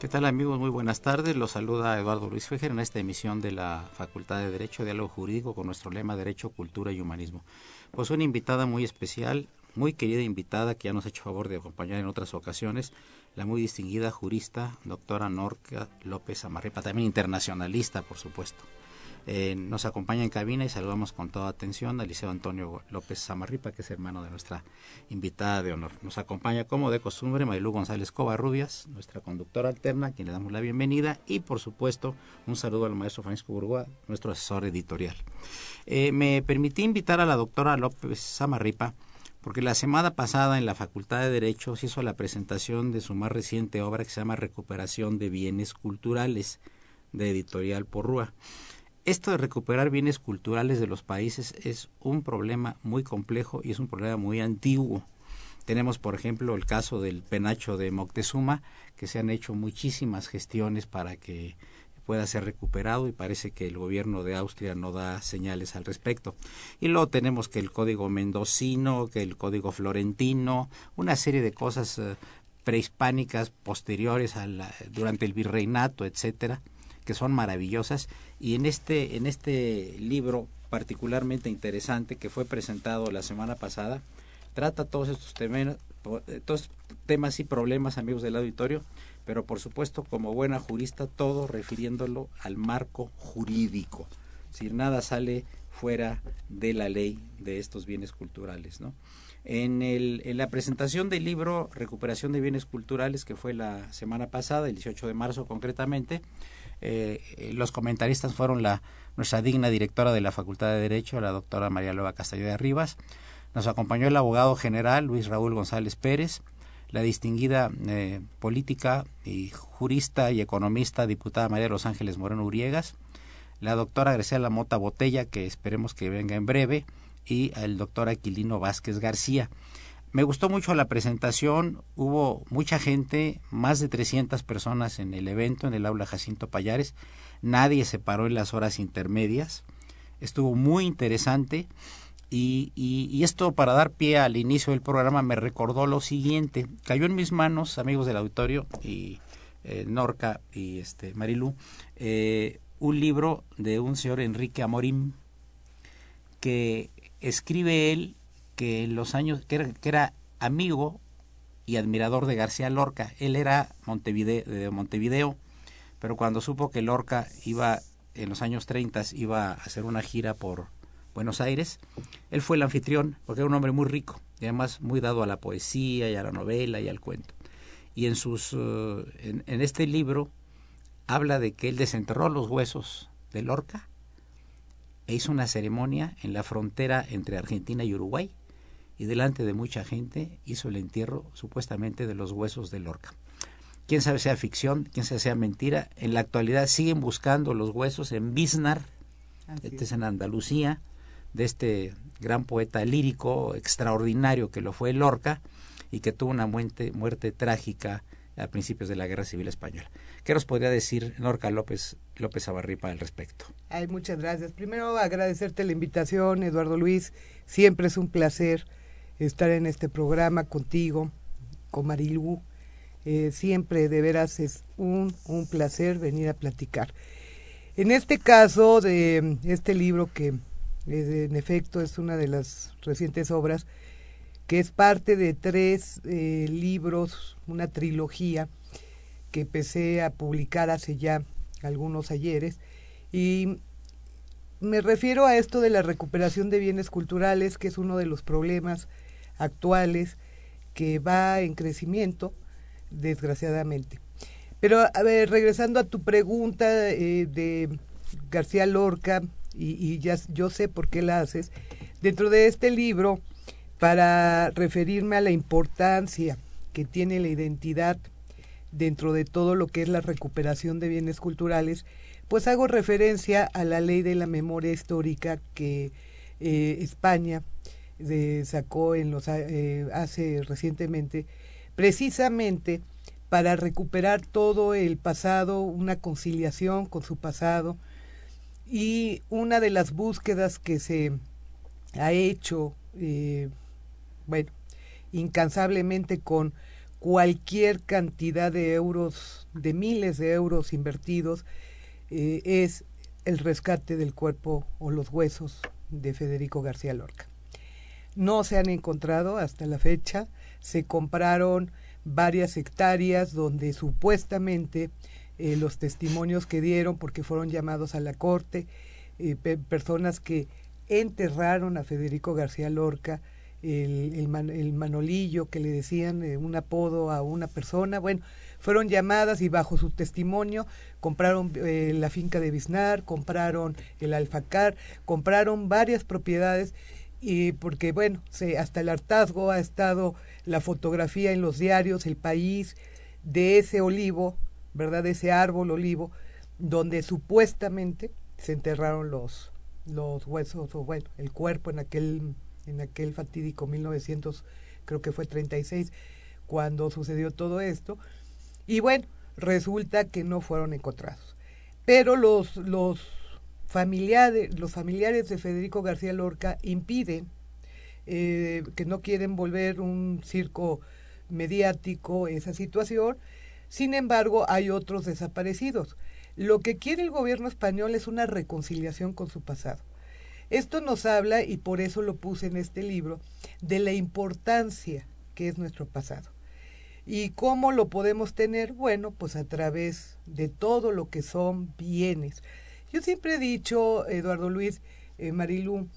¿Qué tal amigos? Muy buenas tardes. Los saluda Eduardo Luis Fejer en esta emisión de la Facultad de Derecho, Diálogo Jurídico con nuestro lema Derecho, Cultura y Humanismo. Pues una invitada muy especial, muy querida invitada que ya nos ha hecho favor de acompañar en otras ocasiones, la muy distinguida jurista, doctora Norca López Amarripa, también internacionalista, por supuesto. Eh, nos acompaña en cabina y saludamos con toda atención al Liceo Antonio López Samarripa, que es hermano de nuestra invitada de honor. Nos acompaña, como de costumbre, Marilú González Covarrubias, nuestra conductora alterna, a quien le damos la bienvenida, y por supuesto, un saludo al maestro Francisco Burgoa, nuestro asesor editorial. Eh, me permití invitar a la doctora López Samarripa, porque la semana pasada en la Facultad de Derecho se hizo la presentación de su más reciente obra que se llama Recuperación de Bienes Culturales, de Editorial Porrúa esto de recuperar bienes culturales de los países es un problema muy complejo y es un problema muy antiguo. Tenemos, por ejemplo, el caso del penacho de Moctezuma, que se han hecho muchísimas gestiones para que pueda ser recuperado y parece que el gobierno de Austria no da señales al respecto. Y luego tenemos que el código mendocino, que el código florentino, una serie de cosas eh, prehispánicas posteriores a durante el virreinato, etcétera, que son maravillosas y en este en este libro particularmente interesante que fue presentado la semana pasada trata todos estos temas eh, todos temas y problemas amigos del auditorio pero por supuesto como buena jurista todo refiriéndolo al marco jurídico. Si nada sale fuera de la ley de estos bienes culturales no en, el, en la presentación del libro Recuperación de Bienes Culturales, que fue la semana pasada, el 18 de marzo concretamente, eh, los comentaristas fueron la nuestra digna directora de la Facultad de Derecho, la doctora María Lueva Castillo de Rivas. Nos acompañó el abogado general Luis Raúl González Pérez, la distinguida eh, política y jurista y economista diputada María los Ángeles Moreno Uriegas, la doctora Graciela Mota Botella, que esperemos que venga en breve, y el doctor Aquilino Vázquez García. Me gustó mucho la presentación, hubo mucha gente, más de 300 personas en el evento, en el aula Jacinto Payares, nadie se paró en las horas intermedias, estuvo muy interesante y, esto para dar pie al inicio del programa me recordó lo siguiente, cayó en mis manos, amigos del auditorio y eh, Norca y este Marilú, eh, un libro de un señor Enrique Amorim que escribe él que en los años, que era, amigo y admirador de García Lorca. Él era Montevideo, de Montevideo, pero cuando supo que Lorca iba, en los años 30, iba a hacer una gira por Buenos Aires, él fue el anfitrión, porque era un hombre muy rico, y además muy dado a la poesía y a la novela y al cuento. Y en, sus, eh, en, en este libro habla de que él desenterró los huesos de Lorca e hizo una ceremonia en la frontera entre Argentina y Uruguay y delante de mucha gente hizo el entierro supuestamente de los huesos de Lorca. quién sabe sea ficción, quién sabe sea mentira. En la actualidad siguen buscando los huesos en Biznar, este es en Andalucía, de este gran poeta lírico extraordinario que lo fue Lorca y que tuvo una muerte, muerte trágica a principios de la Guerra Civil Española. ¿Qué nos podría decir Lorca López, López Abarripa al respecto? Ay, muchas gracias. Primero agradecerte la invitación, Eduardo Luis. Siempre es un placer estar en este programa contigo, con Marilu. Eh, siempre de veras es un, un placer venir a platicar. En este caso de este libro que en efecto es una de las recientes obras, que es parte de tres eh, libros, una trilogía que empecé a publicar hace ya algunos ayeres. Y me refiero a esto de la recuperación de bienes culturales, que es uno de los problemas actuales que va en crecimiento, desgraciadamente. Pero, a ver, regresando a tu pregunta eh, de García Lorca, y, ya yo sé por qué la haces, dentro de este libro, para referirme a la importancia que tiene la identidad dentro de todo lo que es la recuperación de bienes culturales, pues hago referencia a la ley de la memoria histórica que eh, España sacó en los, eh, hace recientemente, precisamente para recuperar todo el pasado, una conciliación con su pasado, y una de las búsquedas que se ha hecho, eh, bueno, incansablemente con cualquier cantidad de euros, de miles de euros invertidos, eh, es el rescate del cuerpo o los huesos de Federico García Lorca. No se han encontrado hasta la fecha, se compraron varias hectáreas donde supuestamente eh, los testimonios que dieron porque fueron llamados a la corte, eh, personas que enterraron a Federico García Lorca, el, el, manolillo que le decían eh, un apodo a una persona, bueno, fueron llamadas y bajo su testimonio compraron la finca de Biznar, compraron el Alfacar, compraron varias propiedades y porque bueno, se, hasta el hartazgo ha estado la fotografía en los diarios, el país de ese olivo ¿verdad? Ese árbol olivo donde supuestamente se enterraron los, los huesos, o bueno, el cuerpo en aquel, en aquel fatídico 1900, creo que fue 36, cuando sucedió todo esto. Y bueno, resulta que no fueron encontrados. Pero los, los, familiares, los familiares de Federico García Lorca impiden, eh, que no quieren volver un circo mediático esa situación, sin embargo, hay otros desaparecidos. Lo que quiere el gobierno español es una reconciliación con su pasado. Esto nos habla, y por eso lo puse en este libro, de la importancia que es nuestro pasado. ¿Y cómo lo podemos tener? Bueno, pues a través de todo lo que son bienes. Yo siempre he dicho, Eduardo Luis, eh, Marilú,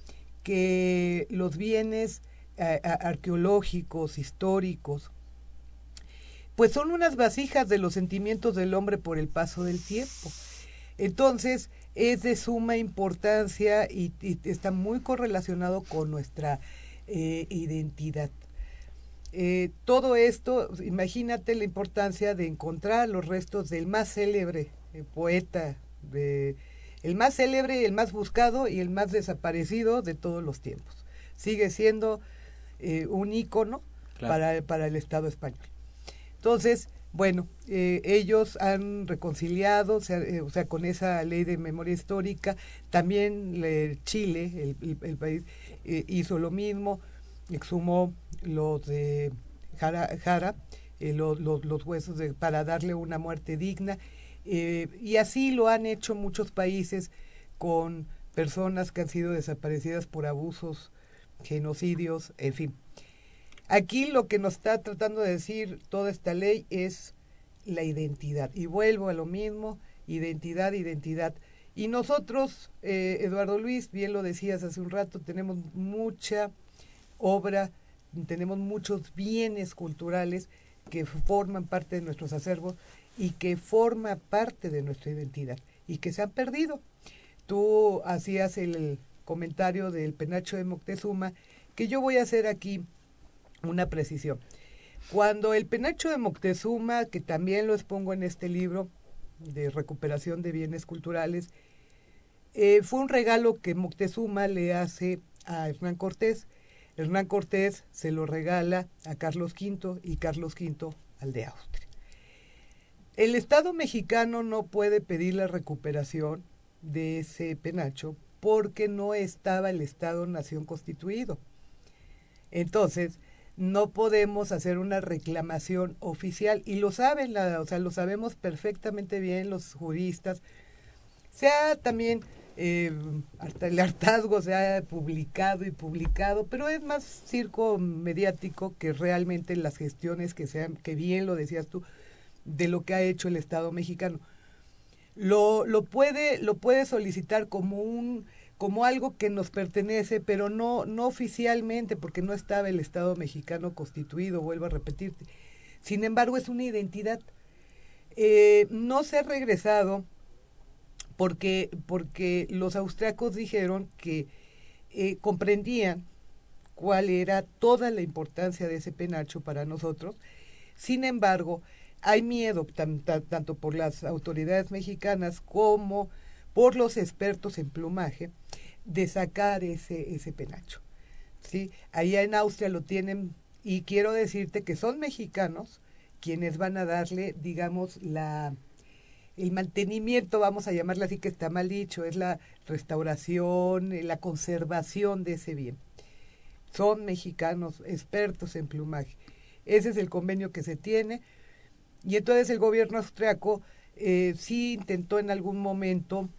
que los bienes eh, arqueológicos, históricos, pues son unas vasijas de los sentimientos del hombre por el paso del tiempo. Entonces, es de suma importancia y, está muy correlacionado con nuestra eh, identidad. Eh, todo esto, imagínate la importancia de encontrar los restos del más célebre poeta, de, el más célebre, el más buscado y el más desaparecido de todos los tiempos. Sigue siendo un ícono para, para el Estado español. Entonces, bueno, eh, ellos han reconciliado, eh, o sea, con esa ley de memoria histórica. También Chile, el, país, eh, hizo lo mismo, exhumó los de Jara, Jara los, los, huesos de, para darle una muerte digna. Y así lo han hecho muchos países con personas que han sido desaparecidas por abusos, genocidios, en fin. Aquí lo que nos está tratando de decir toda esta ley es la identidad. Y vuelvo a lo mismo, identidad, identidad. Y nosotros, eh, Eduardo Luis, bien lo decías hace un rato, tenemos mucha obra, tenemos muchos bienes culturales que forman parte de nuestros acervos y que forman parte de nuestra identidad y que se han perdido. Tú hacías el comentario del penacho de Moctezuma, que yo voy a hacer aquí una precisión. Cuando el penacho de Moctezuma, que también lo expongo en este libro de recuperación de bienes culturales, eh, fue un regalo que Moctezuma le hace a Hernán Cortés. Hernán Cortés se lo regala a Carlos V y Carlos V al de Austria. El Estado mexicano no puede pedir la recuperación de ese penacho porque no estaba el Estado-nación constituido. Entonces, no podemos hacer una reclamación oficial y lo saben, o sea, lo sabemos perfectamente bien los juristas. Sea también eh, hasta el hartazgo se ha publicado y publicado, pero es más circo mediático que realmente las gestiones que sean, que bien lo decías tú, de lo que ha hecho el Estado mexicano. Lo, lo puede, lo puede solicitar como un como algo que nos pertenece, pero no, no oficialmente, porque no estaba el Estado mexicano constituido, vuelvo a repetirte. Sin embargo, es una identidad. Eh, no se ha regresado porque, porque los austriacos dijeron que eh, comprendían cuál era toda la importancia de ese penacho para nosotros. Sin embargo, hay miedo tanto por las autoridades mexicanas como por los expertos en plumaje de sacar ese, ese penacho. ¿sí? Allá en Austria lo tienen y quiero decirte que son mexicanos quienes van a darle, digamos, la el mantenimiento, vamos a llamarle así que está mal dicho, es la restauración, eh, la conservación de ese bien. Son mexicanos expertos en plumaje. Ese es el convenio que se tiene. Y entonces el gobierno austriaco eh, sí intentó en algún momento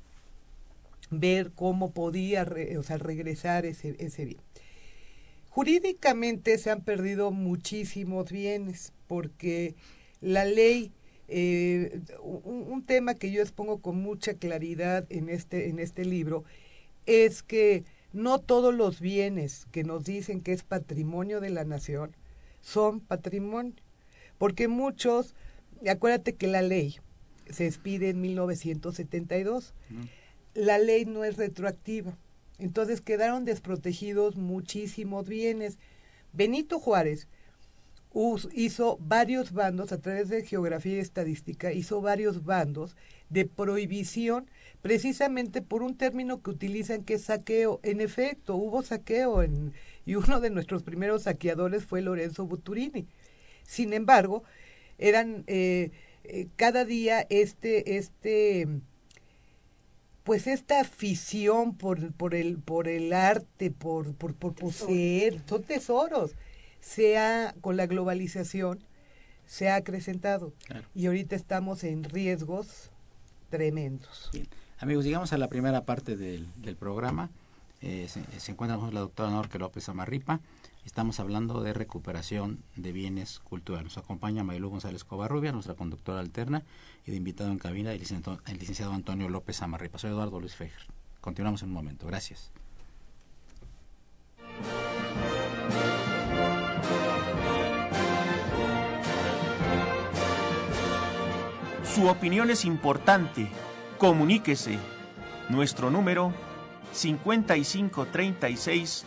ver cómo podía o sea, regresar ese, ese bien. Jurídicamente se han perdido muchísimos bienes porque la ley, eh, un, un, tema que yo expongo con mucha claridad en este, en este libro, es que no todos los bienes que nos dicen que es patrimonio de la nación son patrimonio, porque muchos, acuérdate que la ley se expide en 1972 la ley no es retroactiva. Entonces quedaron desprotegidos muchísimos bienes. Benito Juárez hizo varios bandos, a través de geografía y estadística, hizo varios bandos de prohibición precisamente por un término que utilizan que es saqueo. En efecto, hubo saqueo en, y uno de nuestros primeros saqueadores fue Lorenzo Buturini. Sin embargo, eran eh, eh, cada día este, este pues esta afición por, por, el, por el arte, por, por, por poseer, son tesoros, se ha, con la globalización, se ha acrecentado. Y ahorita estamos en riesgos tremendos. Amigos, llegamos a la primera parte del, del programa. Eh, se, se, encuentra la doctora Norque López Amarripa. Estamos hablando de recuperación de bienes culturales. Nos acompaña Maylú González Covarrubia, nuestra conductora alterna, y de invitado en cabina el licenciado, Antonio López Amarripa. Soy Eduardo Luis Fejer. Continuamos en un momento. Gracias. Su opinión es importante. Comuníquese. Nuestro número 5536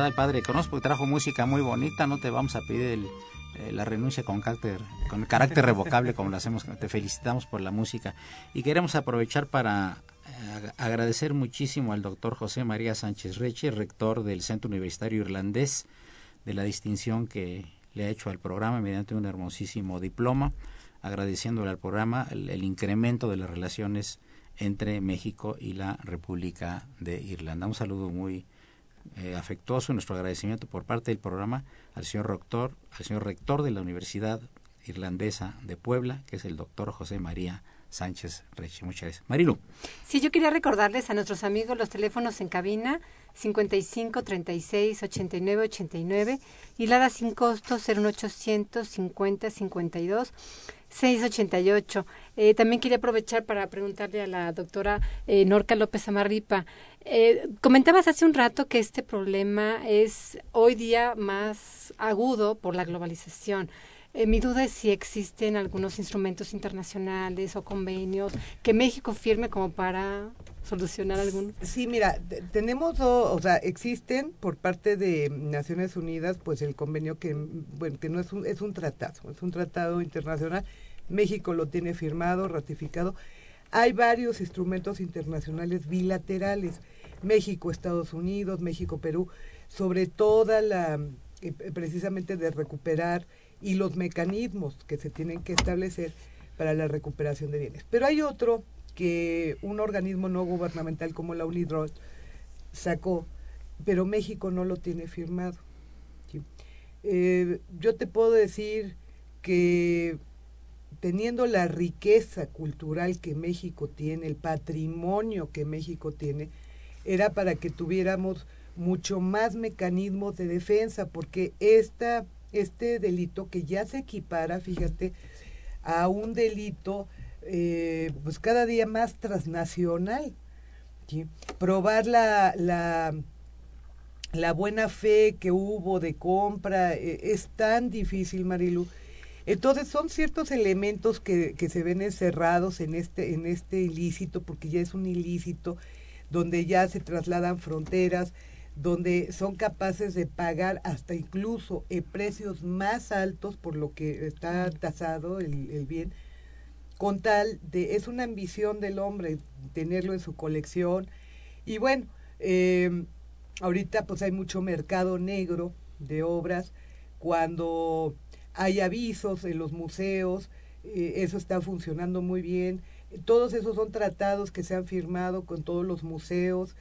Al padre Cronos porque trajo música muy bonita, no te vamos a pedir el, eh, la renuncia con carácter, con carácter revocable como lo hacemos, te felicitamos por la música y queremos aprovechar para eh, agradecer muchísimo al doctor José María Sánchez Reche, rector del Centro Universitario Irlandés, de la distinción que le ha hecho al programa mediante un hermosísimo diploma, agradeciéndole al programa el incremento de las relaciones entre México y la República de Irlanda. Un saludo muy eh, afectuoso, nuestro agradecimiento por parte del programa al señor rector, al señor rector de la Universidad Irlandesa de Puebla, que es el doctor José María Sánchez Reche. Muchas gracias. Marilu. Sí, yo quería recordarles a nuestros amigos los teléfonos en cabina 55 36 89 89 y la da sin costo 01800 50 52 688. Eh, también quería aprovechar para preguntarle a la doctora eh, Norca López Amarripa. Eh, comentabas hace un rato que este problema es hoy día más agudo por la globalización. Eh, mi duda es si existen algunos instrumentos internacionales o convenios que México firme como para solucionar alguno. Sí, mira, tenemos, o sea, existen por parte de Naciones Unidas, pues el convenio que, bueno, que no es un, es un tratado, es un tratado internacional. México lo tiene firmado, ratificado. Hay varios instrumentos internacionales bilaterales, México, Estados Unidos, México, Perú, sobre toda la, eh, precisamente de recuperar y los mecanismos que se tienen que establecer para la recuperación de bienes. Pero hay otro que un organismo no gubernamental como la UNIDROID sacó, pero México no lo tiene firmado. Eh, yo te puedo decir que teniendo la riqueza cultural que México tiene, el patrimonio que México tiene, era para que tuviéramos mucho más mecanismos de defensa, porque esta este delito que ya se equipara, fíjate, a un delito eh, pues cada día más transnacional. Probar la, la, la, buena fe que hubo de compra eh, es tan difícil, Marilu. Entonces son ciertos elementos que, que se ven encerrados en este, en este ilícito, porque ya es un ilícito donde ya se trasladan fronteras, donde son capaces de pagar hasta incluso eh, precios más altos por lo que está tasado el, bien, con tal de, es una ambición del hombre tenerlo en su colección. Y bueno, eh, ahorita pues hay mucho mercado negro de obras, cuando hay avisos en los museos, eh, eso está funcionando muy bien. Todos esos son tratados que se han firmado con todos los museos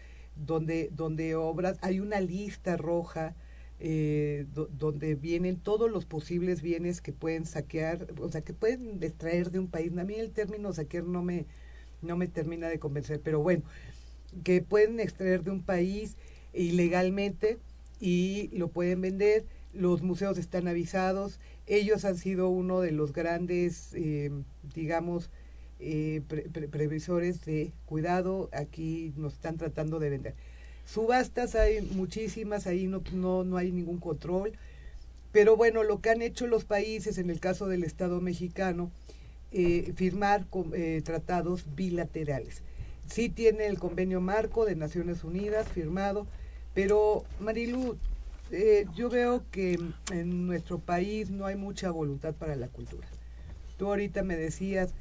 donde, donde obras, hay una lista roja eh, donde vienen todos los posibles bienes que pueden saquear, o sea, que pueden extraer de un país. A mí el término saquear no me, no me termina de convencer, pero bueno, que pueden extraer de un país ilegalmente y lo pueden vender. Los museos están avisados. Ellos han sido uno de los grandes, eh, digamos, eh, previsores de cuidado, aquí nos están tratando de vender. Subastas hay muchísimas, ahí no, no, no hay ningún control, pero bueno, lo que han hecho los países, en el caso del Estado mexicano, eh, firmar eh, tratados bilaterales. Sí tiene el convenio marco de Naciones Unidas firmado, pero Marilu, yo veo que en nuestro país no hay mucha voluntad para la cultura. Tú ahorita me decías,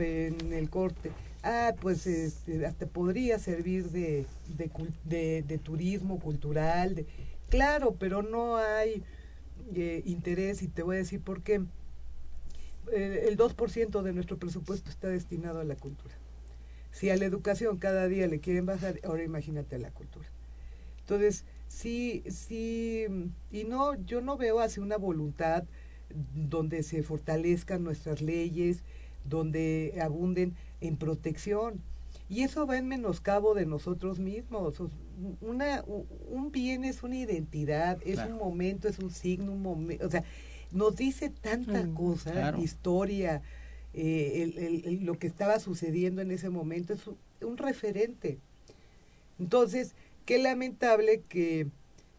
en el corte, ah, pues este, hasta podría servir de, de, turismo cultural, claro, pero no hay eh, interés y te voy a decir por qué. Eh, el 2% de nuestro presupuesto está destinado a la cultura. Si a la educación cada día le quieren bajar, ahora imagínate a la cultura. Entonces, sí, sí, y no, yo no veo así una voluntad donde se fortalezcan nuestras leyes, donde abunden en protección. Y eso va en menoscabo de nosotros mismos. Una, un bien es una identidad, es un momento, es un signo, un momento. O sea, nos dice tanta mm, cosa, historia, eh, lo que estaba sucediendo en ese momento, es un, referente. Entonces, qué lamentable que,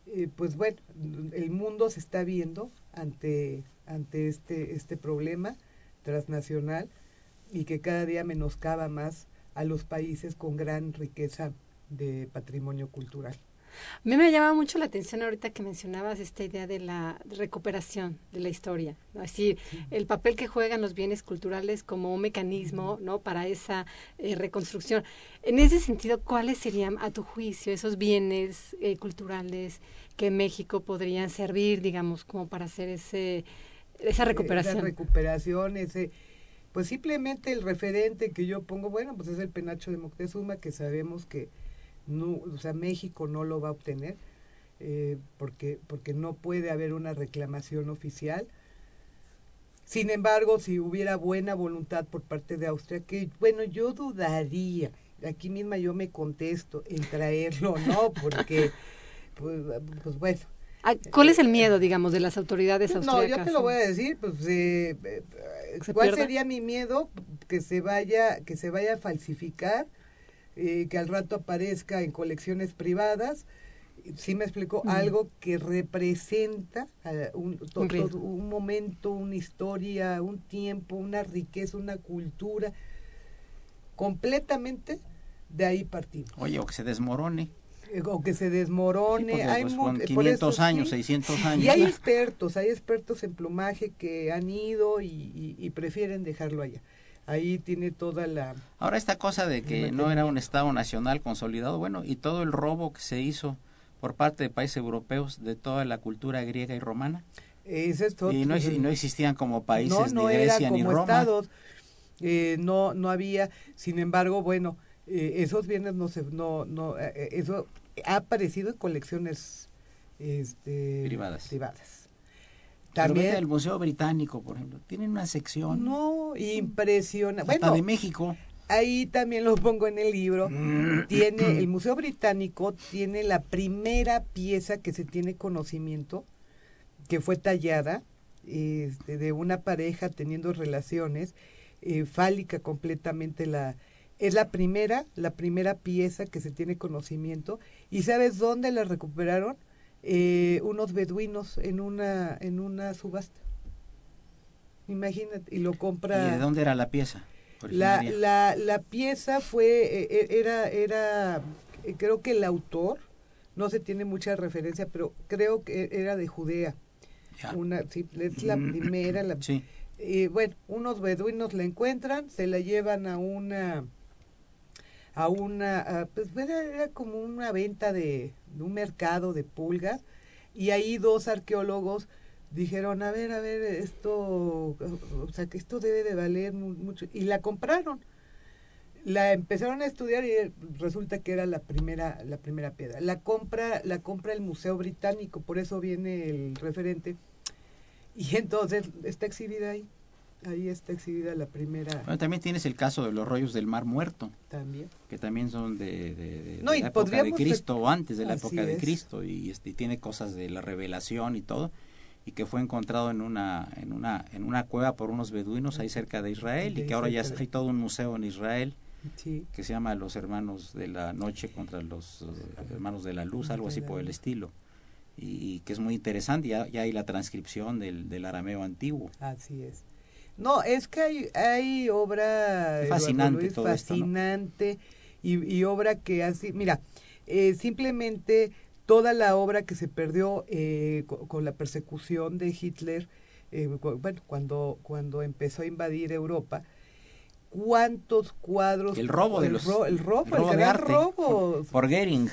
eh, pues bueno, el mundo se está viendo ante, ante este, este problema transnacional y que cada día menoscaba más a los países con gran riqueza de patrimonio cultural. A mí me llamaba mucho la atención ahorita que mencionabas esta idea de la recuperación de la historia, ¿no? así el papel que juegan los bienes culturales como un mecanismo, ¿no? Para esa eh, reconstrucción. En ese sentido, ¿cuáles serían, a tu juicio, esos bienes eh, culturales que México podrían servir, digamos, como para hacer ese esa recuperación? Esa recuperación, ese pues simplemente el referente que yo pongo, bueno, pues es el penacho de Moctezuma, que sabemos que no, o sea, México no lo va a obtener, eh, porque, porque no puede haber una reclamación oficial. Sin embargo, si hubiera buena voluntad por parte de Austria, que bueno, yo dudaría, aquí misma yo me contesto en traerlo, ¿no, porque, pues, pues bueno, ¿Cuál es el miedo, digamos, de las autoridades austriacas? No, yo te lo voy a decir, pues, eh, eh ¿cuál sería mi miedo? Que se vaya, que se vaya a falsificar, eh, que al rato aparezca en colecciones privadas, sí me explicó, algo que representa eh, un, un momento, una historia, un tiempo, una riqueza, una cultura, completamente de ahí partimos. Oye, o que se desmorone. Eh, o que se desmorone. hay pues, 500 años, 600 años. Y hay expertos, hay expertos en plumaje que han ido y, prefieren dejarlo allá. Ahí tiene toda la... Ahora esta cosa de que no era un Estado nacional consolidado, bueno, y todo el robo que se hizo por parte de países europeos de toda la cultura griega y romana. Es esto, y no, no, existían como países ni Grecia ni Roma. Estados, eh, no, no había, sin embargo, bueno, eh, esos bienes no se no no eh, eh, eso ha aparecido en colecciones este, privadas. privadas. También el museo británico por ejemplo tienen una sección no impresionante bueno de México. ahí también lo pongo en el libro. Tiene el museo británico tiene la primera pieza que se tiene conocimiento que fue tallada este, de una pareja teniendo relaciones fálica completamente la es la primera, la primera pieza que se tiene conocimiento. ¿Y sabes dónde la recuperaron? Eh, unos beduinos en una, en una subasta. Imagínate, y lo compra. ¿Y de dónde era la pieza? La, la, la, pieza fue, eh, eh, era, era, creo que el autor, no se tiene mucha referencia, pero creo que era de Judea. Una, sí, es la primera. La, sí. bueno, unos beduinos la encuentran, se la llevan a una a una, pues era, como una venta de, un mercado de pulgas y ahí dos arqueólogos dijeron, a ver, a ver, esto, o sea, que esto debe de valer mucho, y la compraron. La empezaron a estudiar y resulta que era la primera, la primera piedra. La compra, la compra el Museo Británico, por eso viene el referente. Y entonces está exhibida ahí. Ahí está exhibida la primera. Bueno, también tienes el caso de los rollos del Mar Muerto. También. Que también son de, de, la época de Cristo o antes de la época de Cristo y, este, tiene cosas de la revelación y todo y que fue encontrado en una en una en una cueva por unos beduinos ahí cerca de Israel y que ahora ya hay todo un museo en Israel que se llama los hermanos de la noche contra los eh, hermanos de la luz algo así por el estilo y, que es muy interesante ya, ya hay la transcripción del, del arameo antiguo así es no, es que hay, hay obra fascinante, fascinante y, obra que así, mira, eh, simplemente toda la obra que se perdió eh, con, la persecución de Hitler, eh, bueno, cuando, cuando empezó a invadir Europa, cuántos cuadros el robo de los el, robo, el, de robo por, Goering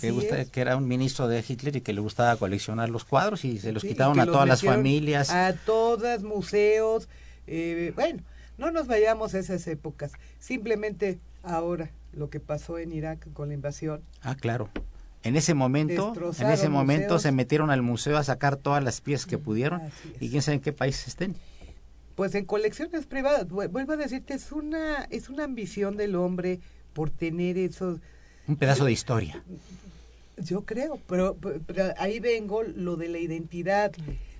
que, que, era un ministro de Hitler y que le gustaba coleccionar los cuadros y se los quitaron a todas las familias. a todas museos eh, bueno, no nos vayamos a esas épocas, simplemente ahora lo que pasó en Irak con la invasión. Ah, claro. En ese momento, en ese momento se metieron al museo a sacar todas las piezas que pudieron y quién sabe en qué país estén. Pues en colecciones privadas, vuelvo a decirte, es una es una ambición del hombre por tener esos un pedazo de historia. Yo creo, pero, ahí vengo lo de la identidad,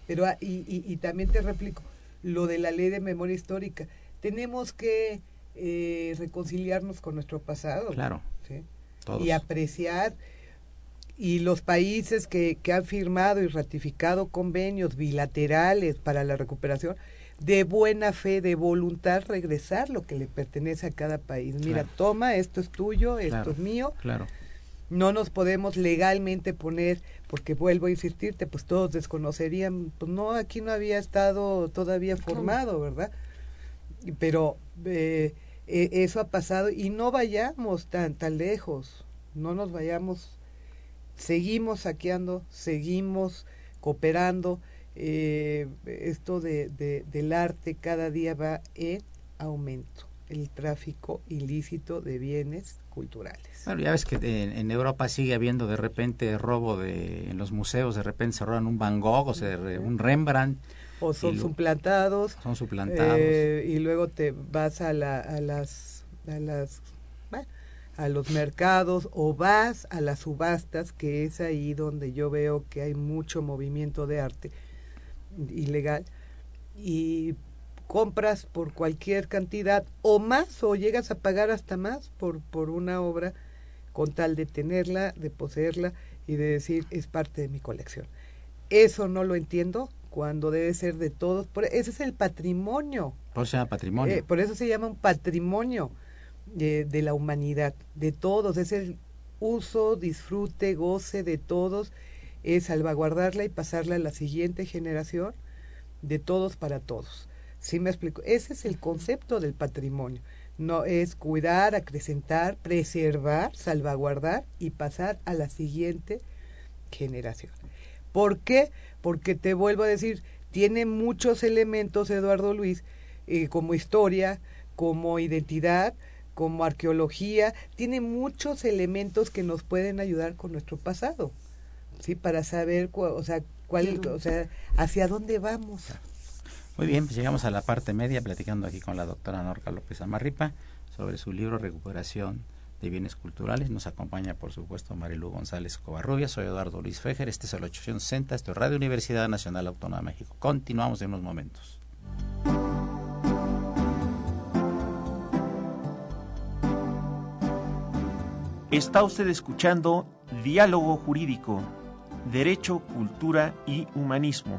pero ah, y, y también te replico, lo de la ley de memoria histórica. Tenemos que eh, reconciliarnos con nuestro pasado. Claro. Y apreciar. Y los países que, que han firmado y ratificado convenios bilaterales para la recuperación, de buena fe, de voluntad, regresar lo que le pertenece a cada país. Mira, toma, esto es tuyo, esto es mío. Claro. No nos podemos legalmente poner, porque vuelvo a insistirte, pues todos desconocerían, pues no, aquí no había estado todavía formado, ¿verdad? Pero eh, e, eso ha pasado y no vayamos tan, tan lejos, no nos vayamos, seguimos saqueando, seguimos cooperando, eh, esto de, de, del arte cada día va en aumento, el tráfico ilícito de bienes culturales. Bueno, ya ves que en, Europa sigue habiendo de repente robo de en los museos, de repente se roban un Van Gogh o se, un Rembrandt. O son suplantados. Son suplantados. Eh, y luego te vas a, la, a las, a las a los mercados o vas a las subastas, que es ahí donde yo veo que hay mucho movimiento de arte ilegal, y compras por cualquier cantidad o más o llegas a pagar hasta más por, por una obra con tal de tenerla, de poseerla y de decir es parte de mi colección. Eso no lo entiendo cuando debe ser de todos. Por, ese es el patrimonio. Por eso se llama patrimonio. Eh, por eso se llama un patrimonio de, de la humanidad, de todos. Es el uso, disfrute, goce de todos. Es salvaguardarla y pasarla a la siguiente generación de todos para todos. ¿Sí me explico? Ese es el concepto del patrimonio. No es cuidar, acrecentar, preservar, salvaguardar y pasar a la siguiente generación. ¿Por qué? Porque te vuelvo a decir, tiene muchos elementos, Eduardo Luis, eh, como historia, como identidad, como arqueología, tiene muchos elementos que nos pueden ayudar con nuestro pasado, ¿sí? Para saber, o sea, cuál, o sea, hacia dónde vamos. Muy bien, pues llegamos a la parte media platicando aquí con la doctora Norca López Amarripa sobre su libro Recuperación de Bienes Culturales. Nos acompaña, por supuesto, Marilu González Covarrubia. Soy Eduardo Luis Fejer. Este es el 860. Esto es Radio Universidad Nacional Autónoma de México. Continuamos en unos momentos. Está usted escuchando Diálogo Jurídico, Derecho, Cultura y Humanismo.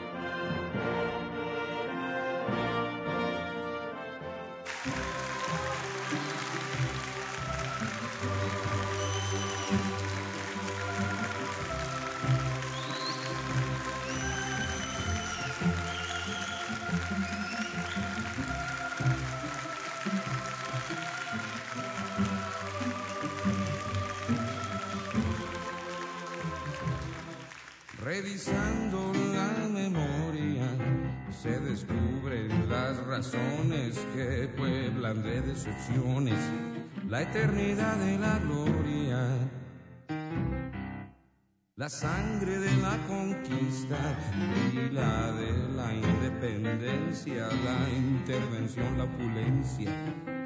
La intervención, la opulencia,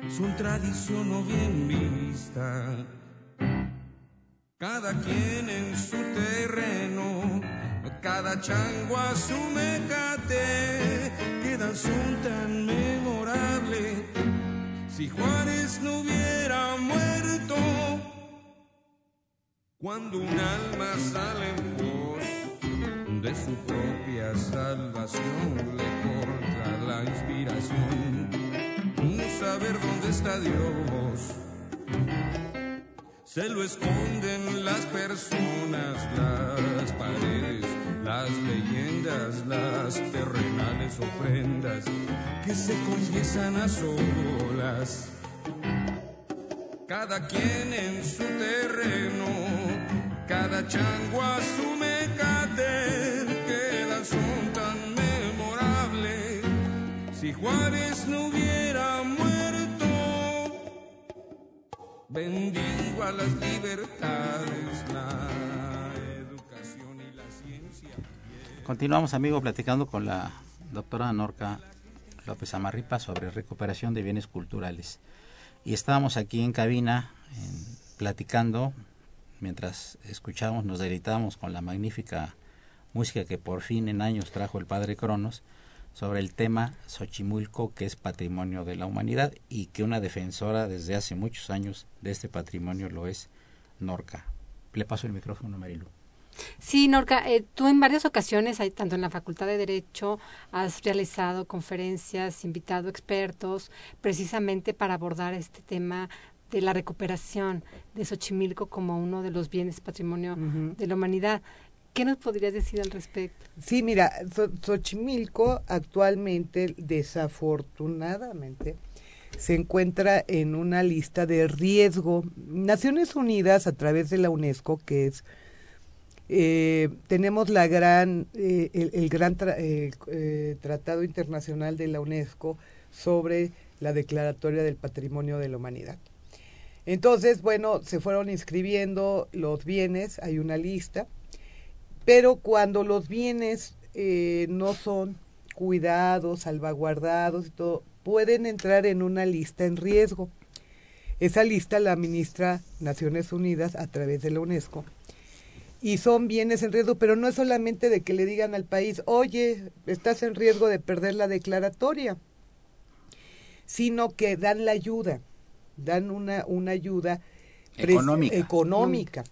son tradición o bien vista. Cada quien en su terreno, cada chango a su mecate, quedan son tan memorable si Juárez no hubiera muerto, cuando un alma sale en voz de su propia salvación, le corta la inspiración, no saber dónde está Dios. Se lo esconden las personas, las paredes las leyendas, las terrenales ofrendas que se confiesan a solas. Cada quien en su terreno, cada chango a Si Juárez no hubiera muerto, bendigo a las libertades. Continuamos, amigo, platicando con la doctora Norca López Amarripa sobre recuperación de bienes culturales. Y estábamos aquí en cabina platicando, mientras escuchábamos, nos deleitamos con la magnífica música que por fin en años trajo el padre Cronos, sobre el tema Xochimilco, que es patrimonio de la humanidad y que una defensora desde hace muchos años de este patrimonio lo es Norca. Le paso el micrófono a Marilu. Sí, Norca, eh, tú en varias ocasiones, hay, tanto en la Facultad de Derecho, has realizado conferencias, invitado expertos, precisamente para abordar este tema de la recuperación de Xochimilco como uno de los bienes patrimonio de la humanidad. ¿Qué nos podrías decir al respecto? Sí, mira, Xochimilco actualmente, desafortunadamente, se encuentra en una lista de riesgo. Naciones Unidas, a través de la UNESCO, que es eh, tenemos la gran, eh, el, gran eh, Tratado Internacional de la UNESCO sobre la Declaratoria del Patrimonio de la Humanidad. Entonces, bueno, se fueron inscribiendo los bienes, hay una lista, pero cuando los bienes no son cuidados, salvaguardados y todo, pueden entrar en una lista en riesgo. Esa lista la administra Naciones Unidas a través de la UNESCO y son bienes en riesgo, pero no es solamente de que le digan al país, oye, estás en riesgo de perder la declaratoria, sino que dan la ayuda, dan una, una ayuda económica, económica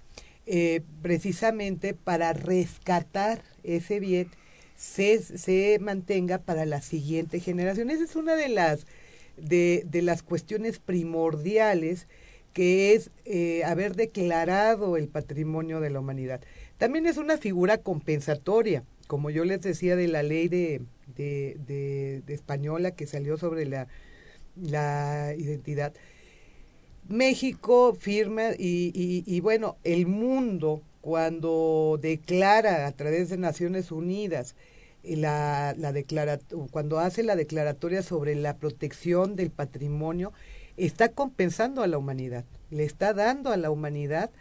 eh, precisamente para rescatar ese bien se, se mantenga para la siguiente generación. Esa es una de las, de, de las cuestiones primordiales que es eh, haber declarado el patrimonio de la humanidad. También es una figura compensatoria, como yo les decía de la ley de, de, española que salió sobre la, la identidad. México firma y, y, bueno, el mundo cuando declara a través de Naciones Unidas la, la cuando hace la declaratoria sobre la protección del patrimonio, está compensando a la humanidad, le está dando a la humanidad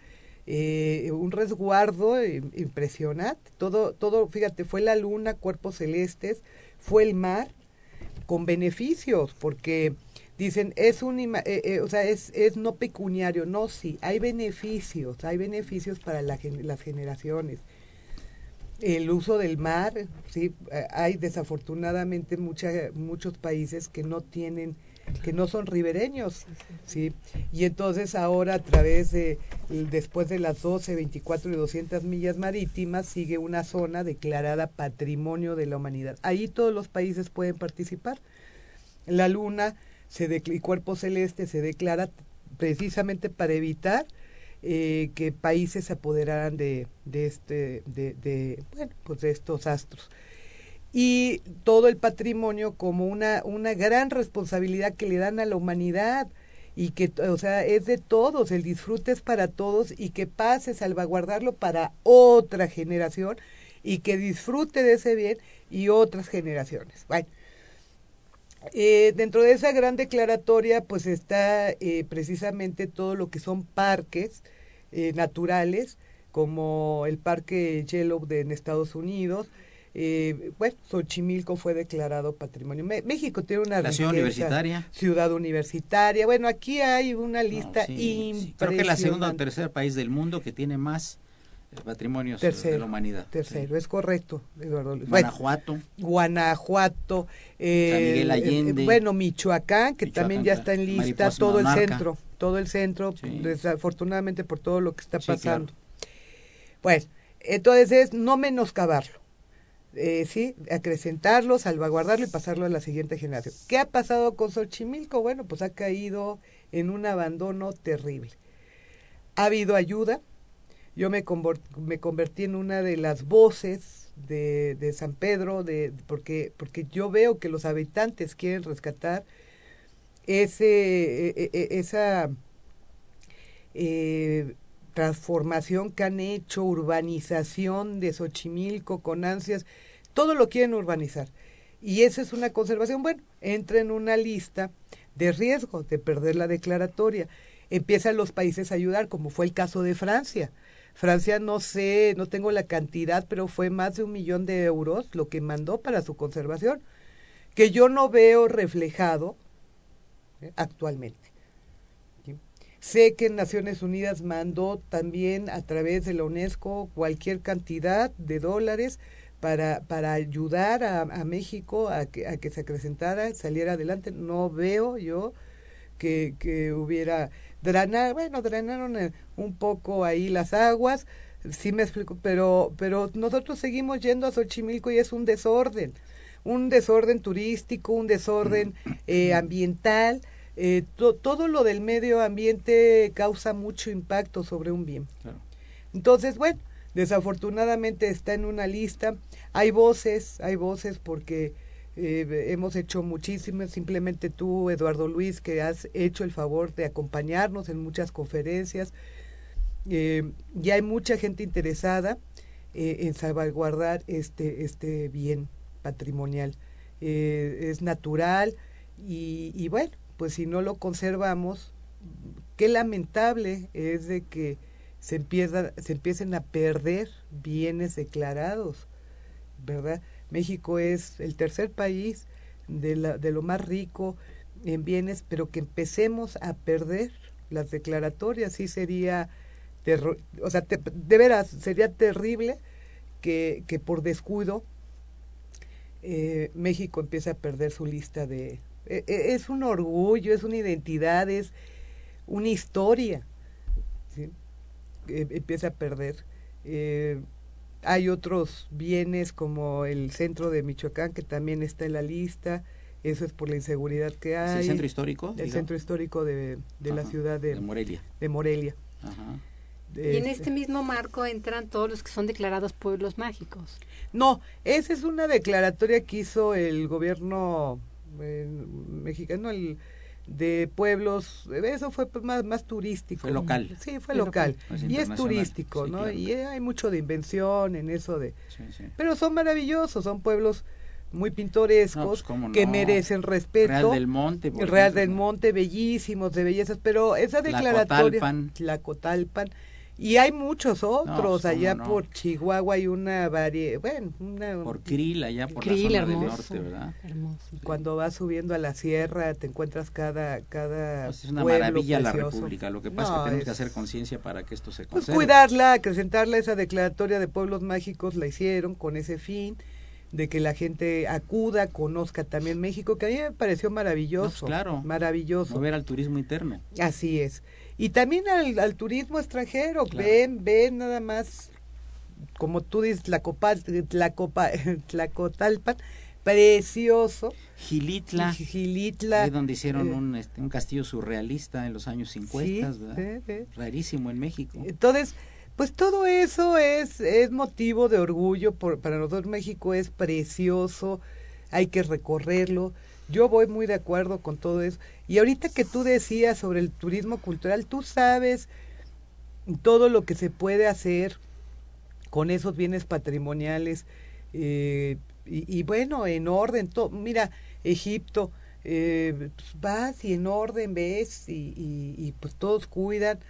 eh, un resguardo impresionante. Todo, todo, fíjate, fue la luna, cuerpos celestes, fue el mar, con beneficios, porque dicen es un, eh, eh, o sea, es, es no pecuniario, no, sí, hay beneficios, hay beneficios para la, las generaciones. El uso del mar, sí, hay desafortunadamente mucha, muchos países que no tienen que no son ribereños, ¿sí? Y entonces ahora a través de, después de las 12, 24 y 200 millas marítimas, sigue una zona declarada Patrimonio de la Humanidad. Ahí todos los países pueden participar. La luna se y cuerpo celeste se declara precisamente para evitar eh, que países se apoderaran de, de este de, de, bueno pues de estos astros y todo el patrimonio como una, una gran responsabilidad que le dan a la humanidad y que, o sea, es de todos, el disfrute es para todos y que pase salvaguardarlo para otra generación y que disfrute de ese bien y otras generaciones. Bueno, eh, dentro de esa gran declaratoria, pues está eh, precisamente todo lo que son parques eh, naturales, como el Parque Yellow de, en Estados Unidos, eh, bueno, Xochimilco fue declarado patrimonio. México tiene una ciudad universitaria. Ciudad universitaria. Bueno, aquí hay una lista impresionante. Creo que es la segunda o tercer país del mundo que tiene más eh, patrimonios de la humanidad. Tercero, es correcto, Eduardo. Guanajuato. Guanajuato. Eh, Miguel Allende. bueno, Michoacán, que también ya está en lista, todo el centro, todo el centro, desafortunadamente por todo lo que está pasando. Pues, entonces es no menoscabarlo eh, sí, acrecentarlo, salvaguardarlo y pasarlo a la siguiente generación. ¿Qué ha pasado con Xochimilco? Bueno, pues ha caído en un abandono terrible. Ha habido ayuda. Yo me, me convertí en una de las voces de, de San Pedro, de, porque, porque yo veo que los habitantes quieren rescatar ese, e, e, e, esa eh, transformación que han hecho, urbanización de Xochimilco con ansias, todo lo quieren urbanizar. Y esa es una conservación, bueno, entra en una lista de riesgo de perder la declaratoria. Empiezan los países a ayudar, como fue el caso de Francia. Francia no sé, no tengo la cantidad, pero fue más de un millón de euros lo que mandó para su conservación, que yo no veo reflejado ¿eh? actualmente. Sé que Naciones Unidas mandó también a través de la UNESCO cualquier cantidad de dólares para, para ayudar a, a México a que, a que se acrecentara, saliera adelante. No veo yo que, que hubiera drenar, bueno, drenaron un poco ahí las aguas, sí me explico, pero, pero nosotros seguimos yendo a Xochimilco y es un desorden, un desorden turístico, un desorden eh, ambiental, eh, to- todo lo del medio ambiente causa mucho impacto sobre un bien. Claro. Entonces, bueno, desafortunadamente está en una lista. Hay voces, hay voces porque eh, hemos hecho muchísimas. Simplemente tú, Eduardo Luis, que has hecho el favor de acompañarnos en muchas conferencias. Eh, y hay mucha gente interesada eh, en salvaguardar este, este bien patrimonial. Eh, es natural y, y bueno, pues si no lo conservamos, qué lamentable es de que se, empieza, se empiecen a perder bienes declarados, ¿verdad? México es el tercer país de, lo más rico en bienes, pero que empecemos a perder las declaratorias, sí sería, o sea, de veras, sería terrible que, que por descuido eh, México empiece a perder su lista de... e- e- es un orgullo, es una identidad, es una historia. ¿sí? Empieza a perder. Eh, hay otros bienes como el centro de Michoacán que también está en la lista. Eso es por la inseguridad que ¿Es hay. el centro histórico? El digamos? centro histórico de, de la ciudad de, de Morelia. de Morelia. Ajá. Y en Este- este mismo marco entran todos los que son declarados pueblos mágicos. No, esa es una declaratoria que hizo el gobierno eh, mexicano el de pueblos, eso fue más, más turístico. Fue local. Sí, fue local. y es turístico, Sí, ¿no? claro. Y hay mucho de invención en eso de... Sí, sí. Pero son maravillosos, son pueblos muy pintorescos No, pues, que no. merecen respeto. Real del Monte. Real ejemplo, del. Monte, bellísimos, de bellezas, pero esa declaratoria... Tlacotalpan. Tlacotalpan. Y hay muchos otros, pues, cómo allá no. por Chihuahua hay una variedad, bueno, una, Por Krill, allá por Krill, la zona del hermoso. norte, ¿verdad? Hermoso. cuando vas subiendo a la sierra te encuentras cada cada Pues es una pueblo maravilla la precioso. República. Lo que pasa No, es que tenemos es- que hacer conciencia para que esto se pues conserve. cuidarla acrecentarla esa declaratoria de pueblos mágicos la hicieron con ese fin de que la gente acuda conozca también México que a mí me pareció maravilloso No, pues, claro. maravilloso Mover al turismo interno. así es y también al, al turismo extranjero Claro. ven ven nada más como tú dices la copa la copa Tlacotalpan precioso Gilitla, Gilitla ahí donde hicieron eh, un, este, un castillo surrealista en los años 50, Sí, ¿verdad? sí, sí. Rarísimo en México. Entonces, pues todo eso es, es motivo de orgullo. Por, para nosotros México es precioso, hay que recorrerlo. Yo voy muy de acuerdo con todo eso. Y ahorita que tú decías sobre el turismo cultural, tú sabes todo lo que se puede hacer con esos bienes patrimoniales. eh, y, bueno, en orden, to- mira, Egipto, eh, pues vas y en orden ves y, y, y, pues todos cuidan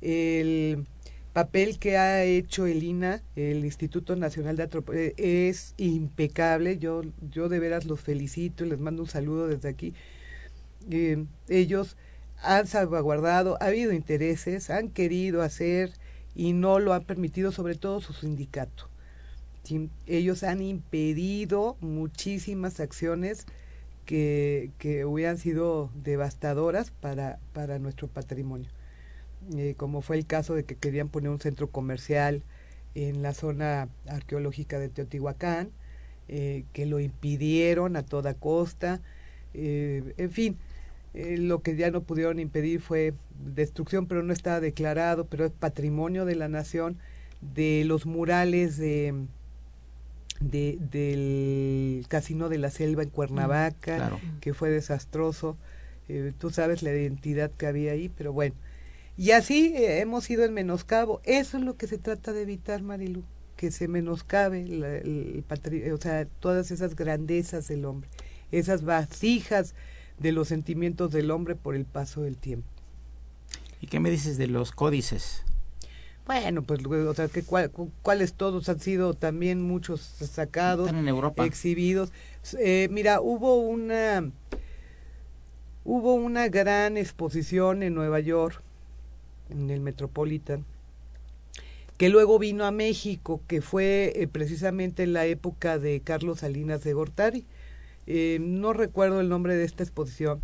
el papel que ha hecho el INA, el Instituto Nacional de Antropología, es impecable. Yo, yo de veras los felicito y les mando un saludo desde aquí. Eh, ellos han salvaguardado, ha habido intereses, han querido hacer y no lo han permitido, sobre todo su sindicato. Ellos han impedido muchísimas acciones que, que hubieran sido devastadoras para, para nuestro patrimonio. Eh, como fue el caso de que querían poner un centro comercial en la zona arqueológica de Teotihuacán, eh, que lo impidieron a toda costa. Eh, en fin, eh, lo que ya no pudieron impedir fue destrucción, pero no está declarado, pero es patrimonio de la nación, de los murales de, de del Casino de la Selva en Cuernavaca, Claro. que fue desastroso. Eh, tú sabes la identidad que había ahí, pero bueno. Y así eh, hemos ido en menoscabo. Eso es lo que se trata de evitar, Marilu, que se menoscabe la- el o sea, todas esas grandezas del hombre, esas vasijas de los sentimientos del hombre por el paso del tiempo. ¿Y qué me dices de los códices? Bueno, pues, o sea, que cuál- cu- cuáles todos han sido también muchos sacados, Están en Europa. exhibidos. Eh, mira, hubo una hubo una gran exposición en Nueva York, en el Metropolitan, que luego vino a México, que fue eh, precisamente en la época de Carlos Salinas de Gortari. Eh, no recuerdo el nombre de esta exposición.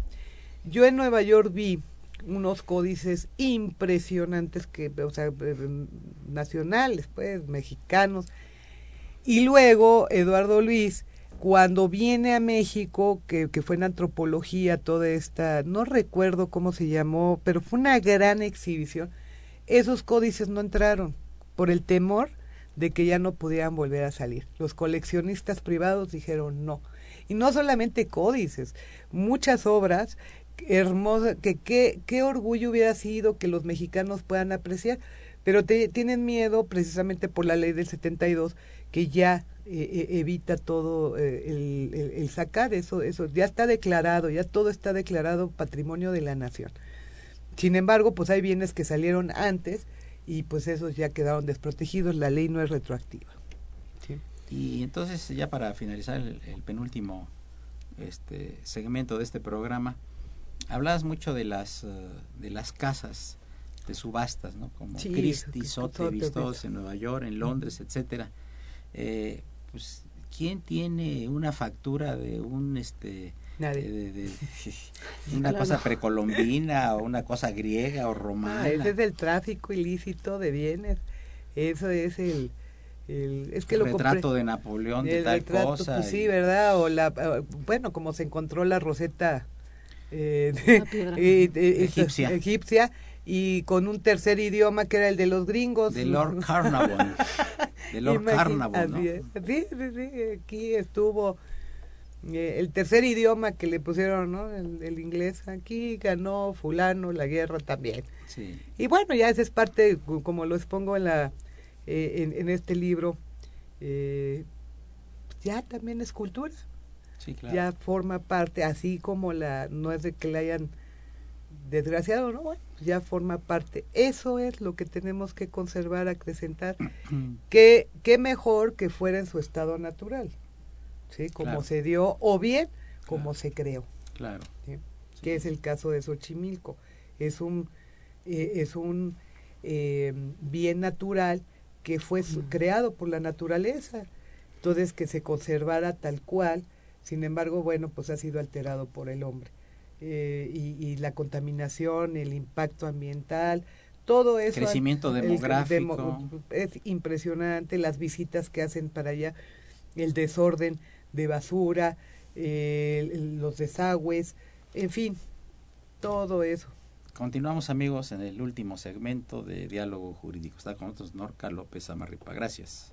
Yo en Nueva York vi unos códices impresionantes que, o sea, eh, nacionales, pues, mexicanos. Y luego Eduardo Luis, cuando viene a México, que, que fue en antropología toda esta, no recuerdo cómo se llamó, pero fue una gran exhibición, esos códices no entraron por el temor de que ya no pudieran volver a salir. Los coleccionistas privados dijeron no. Y no solamente códices, muchas obras hermosas, que qué orgullo hubiera sido que los mexicanos puedan apreciar, pero tienen miedo precisamente por la ley del 72 que ya eh, eh, evita todo eh, el, el, sacar eso, eso ya está declarado, ya todo está declarado patrimonio de la nación. Sin embargo, pues hay bienes que salieron antes y pues esos ya quedaron desprotegidos, la ley no es retroactiva. Y entonces ya para finalizar el, penúltimo este segmento de este programa, hablabas mucho de las de las casas de subastas, ¿no? Como Christie, Sotheby's, en Nueva York, en Londres, etcétera. Eh, pues, ¿quién tiene una factura de un este De, una cosa precolombina o una cosa griega o romana? Ah, ese es el tráfico ilícito de bienes. Eso es el, el es que lo retrato de Napoleón de tal cosa. Pues, sí, ¿verdad? O la bueno, como se encontró la roseta eh, egipcia. egipcia y con un tercer idioma que era el de los gringos. De Lord Carnarvon. de Lord Carnarvon, ¿no? Sí, sí, sí, aquí estuvo eh, el tercer idioma que le pusieron, ¿no? El, inglés. Aquí ganó fulano la guerra también. Sí. Y bueno, ya esa es parte, como lo expongo en, la, eh, en, este libro, eh, ya también es cultura. Sí, claro. Ya forma parte, así como la, no es de que le hayan desgraciado, ¿no? Bueno, ya forma parte. Eso es lo que tenemos que conservar, acrecentar. que qué mejor que fuera en su estado natural, ¿sí? Como se dio, o bien como se creó. Claro. Que es el caso de Xochimilco. Es un, eh, es un eh, bien natural que fue creado por la naturaleza. Entonces, que se conservara tal cual. Sin embargo, bueno, pues ha sido alterado por el hombre. Eh, y, la contaminación, el impacto ambiental, todo eso. Crecimiento demográfico. es impresionante las visitas que hacen para allá, el desorden de basura, los desagües, en fin, todo eso. Continuamos amigos en el último segmento de Diálogo Jurídico. Está con nosotros Norca López Amarripa. Gracias.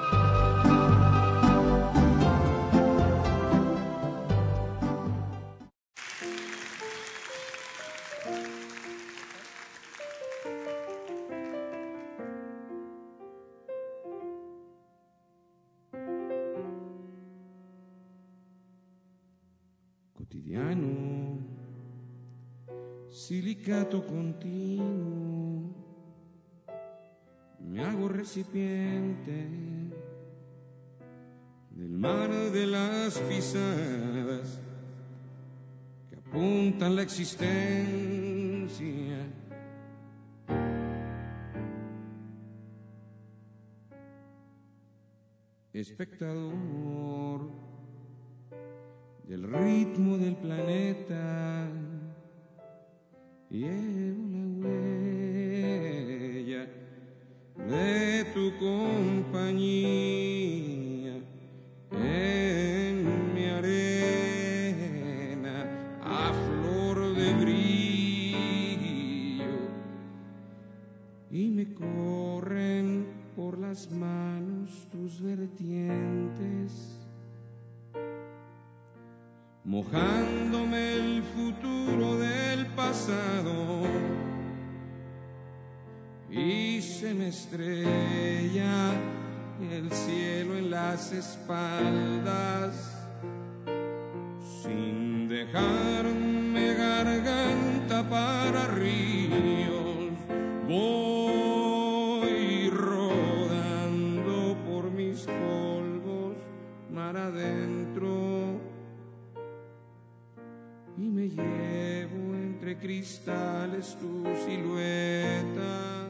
Continuo, me hago recipiente del mar de las pisadas que apuntan la existencia. Espectador del ritmo del planeta llevo la huella de tu compañía en mi arena a flor de brillo y me corren por las manos tus vertientes mojándome el futuro del pasado y se me estrella el cielo en las espaldas sin dejarme garganta para ríos. Entre cristales tu silueta.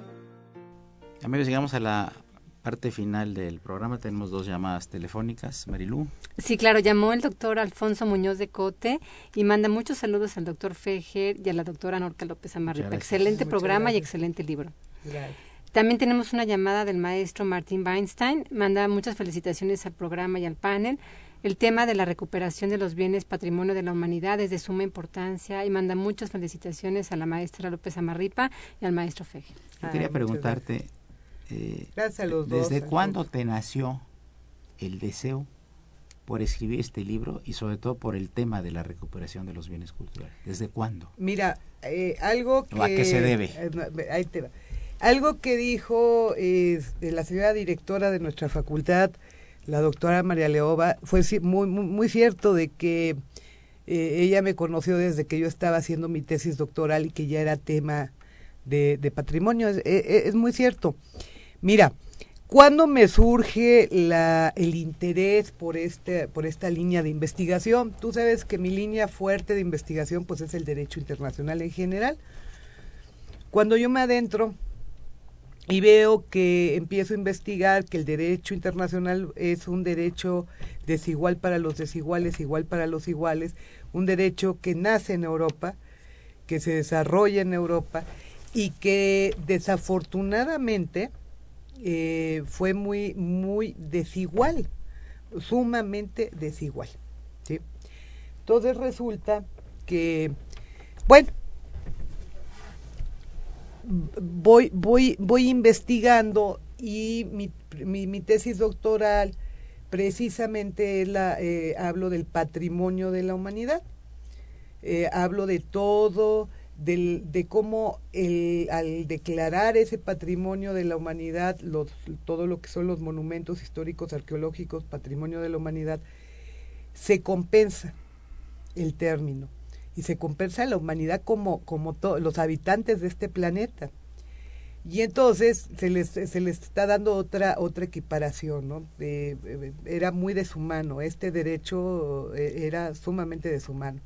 Amigos, llegamos a la parte final del programa. Tenemos dos llamadas telefónicas. Marilú. Sí, claro, llamó el doctor Alfonso Muñoz de Cote y manda muchos saludos al doctor Fejer y a la doctora Norca López Amarripa. Excelente Muchas programa y excelente libro. Gracias. También tenemos una llamada del maestro Martín Weinstein. Manda muchas felicitaciones al programa y al panel. El tema de la recuperación de los bienes patrimonio de la humanidad es de suma importancia y manda muchas felicitaciones a la maestra López Amarripa y al maestro Fejer. Yo Ah, quería muchas preguntarte, eh, Gracias a los dos, ¿desde cuándo te nació el deseo por escribir este libro y sobre todo por el tema de la recuperación de los bienes culturales? ¿Desde cuándo? Mira, eh, algo que... ¿O a qué se debe? eh, no, ahí te va. Algo que dijo eh, la señora directora de nuestra facultad, la doctora María Leoba, fue muy, muy, cierto de que eh, ella me conoció desde que yo estaba haciendo mi tesis doctoral y que ya era tema de, patrimonio. Es, es- es muy cierto. Mira, ¿cuándo me surge la, el interés por, este, por esta línea de investigación? Tú sabes que mi línea fuerte de investigación pues es el derecho internacional en general. Cuando yo me adentro y veo que empiezo a investigar que el derecho internacional es un derecho desigual para los desiguales, igual para los iguales, un derecho que nace en Europa, que se desarrolla en Europa y que desafortunadamente eh, fue muy muy desigual, sumamente desigual. ¿sí? Entonces resulta que, bueno, voy, voy, voy investigando y mi, mi, tesis doctoral precisamente la, eh, hablo del patrimonio de la humanidad. Eh, hablo de todo, del, de cómo el, al declarar ese patrimonio de la humanidad, los, todo lo que son los monumentos históricos, arqueológicos, patrimonio de la humanidad, se compensa el término y se compensa a la humanidad como, como los habitantes de este planeta. Y entonces se les, se les está dando otra, otra equiparación, ¿no? Eh, era muy deshumano, este derecho eh, era sumamente deshumano,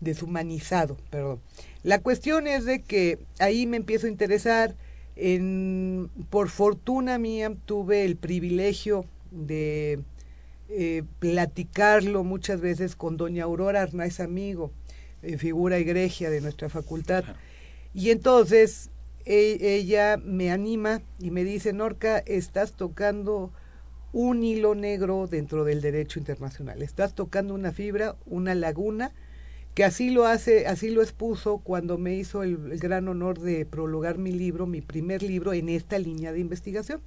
deshumanizado, perdón. La cuestión es de que ahí me empiezo a interesar, en, por fortuna mía tuve el privilegio de eh, platicarlo muchas veces con doña Aurora Arnaiz Amigo, eh, figura egregia de nuestra facultad. Y entonces e- ella me anima y me dice, Norca, estás tocando un hilo negro dentro del derecho internacional, estás tocando una fibra, una laguna, que así lo hace, así lo expuso cuando me hizo el, el gran honor de prologar mi libro, mi primer libro en esta línea de investigación.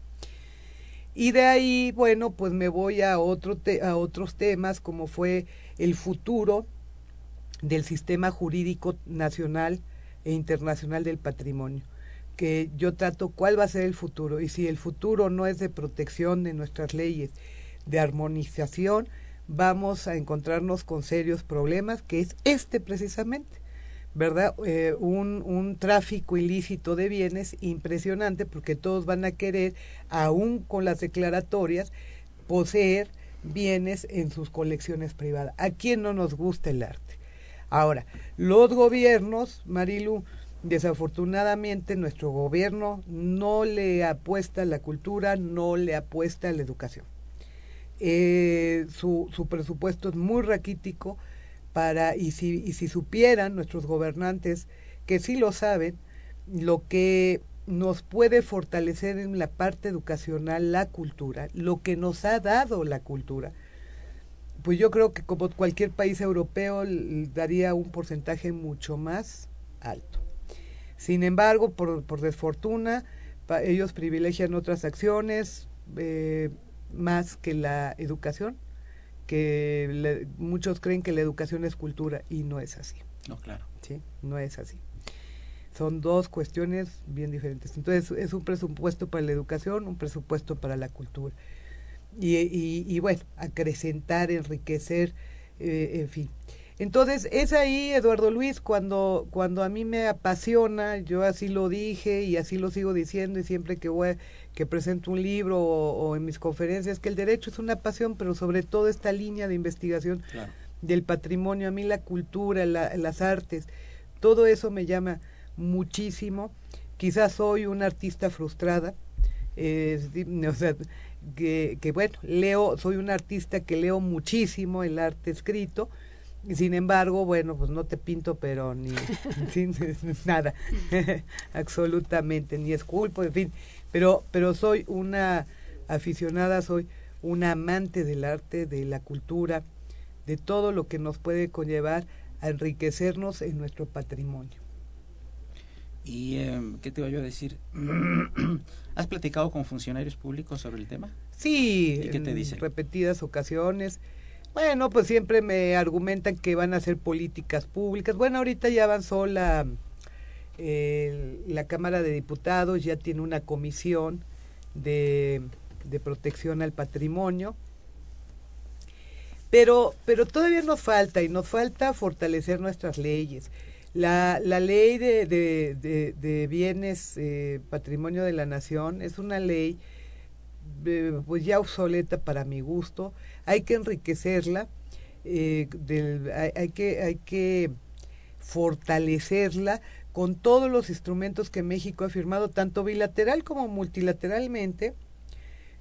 Y de ahí, bueno, pues me voy a, otro te- a otros temas como fue el futuro del sistema jurídico nacional e internacional del patrimonio, que yo trato cuál va a ser el futuro y si el futuro no es de protección de nuestras leyes, de armonización, vamos a encontrarnos con serios problemas, que es este precisamente. ¿Verdad? Eh, un, un tráfico ilícito de bienes impresionante porque todos van a querer, aún con las declaratorias, poseer bienes en sus colecciones privadas. ¿A quién no nos gusta el arte? Ahora, los gobiernos, Marilu, desafortunadamente nuestro gobierno no le apuesta a la cultura, no le apuesta a la educación. Eh, su, su presupuesto es muy raquítico, para y si, y si supieran nuestros gobernantes que sí lo saben lo que nos puede fortalecer en la parte educacional la cultura lo que nos ha dado la cultura. Pues yo creo que como cualquier país europeo daría un porcentaje mucho más alto. Sin embargo por, por desfortuna ellos privilegian otras acciones eh, más que la educación que le- muchos creen que la educación es cultura y no es así, No, claro. ¿sí? No es así. Son dos cuestiones bien diferentes. Entonces es un presupuesto para la educación, un presupuesto para la cultura. Y, y, y bueno, acrecentar, enriquecer, eh, en fin. Entonces es ahí, Eduardo Luis, cuando, cuando a mí me apasiona, yo así lo dije y así lo sigo diciendo y siempre que voy, que presento un libro o, o en mis conferencias, que el derecho es una pasión, pero sobre todo esta línea de investigación Claro. del patrimonio, a mí la cultura, la- las artes, todo eso me llama muchísimo. Quizás soy una artista frustrada, eh, o sea, que, que bueno, leo, soy una artista que leo muchísimo el arte escrito, sin embargo, bueno, pues no te pinto, pero ni, sin, nada, absolutamente, ni esculpo, en fin, pero, pero soy una aficionada, soy una amante del arte, de la cultura, de todo lo que nos puede conllevar a enriquecernos en nuestro patrimonio. ¿Y eh, qué te iba yo a decir? ¿Has platicado con funcionarios públicos sobre el tema? Sí, ¿Y qué te en dicen? repetidas ocasiones. Bueno, pues siempre me argumentan que van a hacer políticas públicas. Bueno, ahorita ya avanzó la, la Cámara de Diputados, ya tiene una comisión de, de protección al patrimonio. Pero, pero todavía nos falta y nos falta fortalecer nuestras leyes. La, la ley de, de, de- de bienes eh, patrimonio de la nación es una ley eh, pues ya obsoleta para mi gusto. Hay que enriquecerla, eh, del- hay, que, hay que fortalecerla con todos los instrumentos que México ha firmado, tanto bilateral como multilateralmente,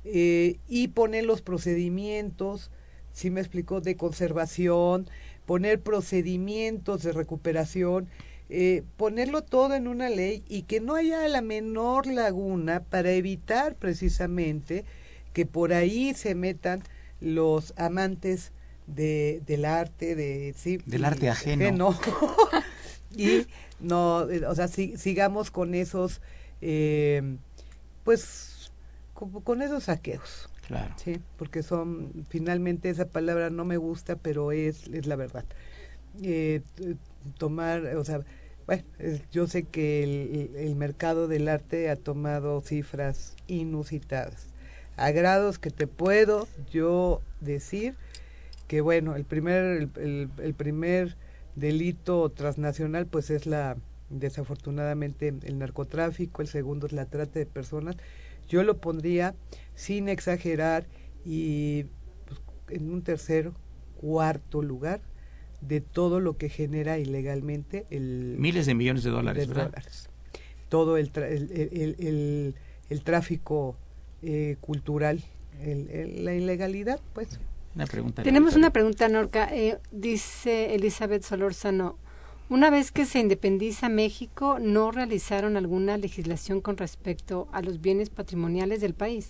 eh, y poner los procedimientos, si me explicó, de conservación, poner procedimientos de recuperación, eh, ponerlo todo en una ley y que no haya la menor laguna para evitar precisamente que por ahí se metan los amantes de, del arte, de, sí, Del y- arte ajeno. y no, o sea, si- sigamos con esos, eh, pues, con, con esos saqueos. Claro. Sí, porque son, finalmente esa palabra no me gusta, pero es, es la verdad. Eh, tomar, o sea, bueno, yo sé que el, el mercado del arte ha tomado cifras inusitadas, a grados que te puedo yo decir que, bueno, el primer, el, el- el primer delito transnacional, pues es la, desafortunadamente, el narcotráfico, el segundo es la trata de personas. Yo lo pondría sin exagerar y pues, en un tercer, cuarto lugar de todo lo que genera ilegalmente el Miles de millones de dólares, de. Todo el, tra- el, el, el- el tráfico eh, cultural, el- el- la ilegalidad, pues. Una pregunta. Tenemos una pregunta, Norca. Eh, dice Elizabeth Solórzano, una vez que se independiza México, ¿no realizaron alguna legislación con respecto a los bienes patrimoniales del país?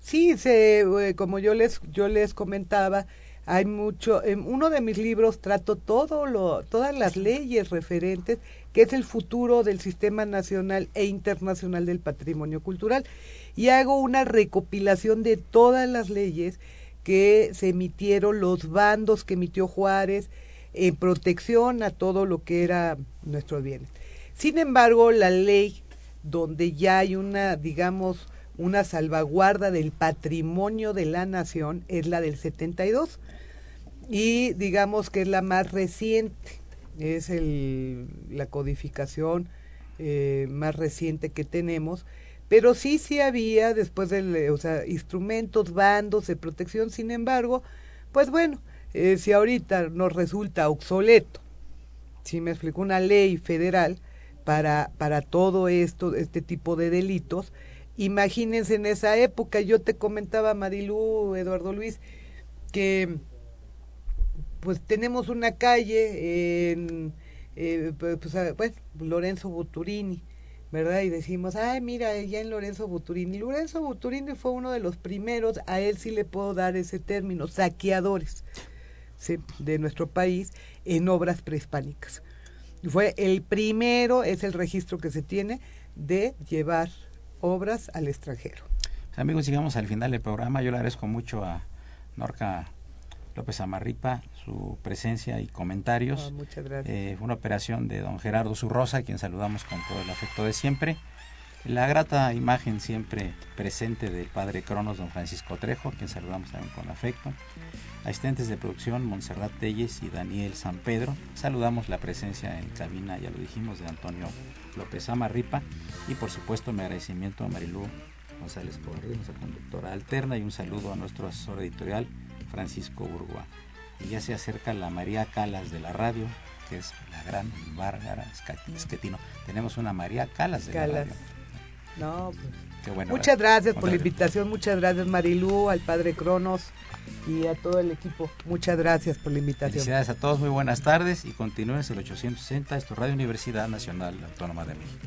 Sí, se, eh, como yo les, yo les comentaba, hay mucho, en uno de mis libros trato todo lo, todas las leyes referentes, que es el futuro del sistema nacional e internacional del patrimonio cultural, y hago una recopilación de todas las leyes que se emitieron, los bandos que emitió Juárez, en protección a todo lo que era nuestros bienes. Sin embargo, la ley donde ya hay una, digamos, una salvaguarda del patrimonio de la nación es la del 72 y digamos que es la más reciente, es el, la codificación eh, más reciente que tenemos, pero sí, sí había después del, eh, o sea, instrumentos, bandos de protección, sin embargo, pues bueno, eh, si ahorita nos resulta obsoleto, si me explico, una ley federal para, para todo esto, este tipo de delitos, imagínense en esa época, yo te comentaba, Marilú, Eduardo Luis, que pues tenemos una calle en eh, pues, ah, bueno, Lorenzo Buturini, ¿verdad? Y decimos, ay, mira, ya en Lorenzo Buturini. Lorenzo Buturini fue uno de los primeros, a él sí le puedo dar ese término, saqueadores de nuestro país en obras prehispánicas. Fue el primero, es el registro que se tiene de llevar obras al extranjero. Amigos, llegamos al final del programa. Yo le agradezco mucho a Norca López Amarripa su presencia y comentarios. Ah, muchas gracias. Eh, fue una operación de don Gerardo Zurrosa, a quien saludamos con todo el afecto de siempre. La grata imagen siempre presente del padre Cronos, don Francisco Trejo, a quien saludamos también con afecto. Asistentes de producción, Montserrat Telles y Daniel San Pedro. Saludamos la presencia en cabina, ya lo dijimos, de Antonio López Amarripa. Y por supuesto, mi agradecimiento a Marilú González Cobarrios, nuestra conductora alterna, y un saludo a nuestro asesor editorial, Francisco Burgoa. Y ya se acerca la María Calas de la radio, que es la gran Bárbara Esquetino. Tenemos una María Calas de Calas. la radio. No, pues, Qué bueno. muchas gracias por la invitación, muchas gracias Marilú, al padre Cronos y a todo el equipo. Muchas gracias por la invitación. Felicidades a todos, muy buenas tardes y continúen el 860, esto es Radio Universidad Nacional Autónoma de México.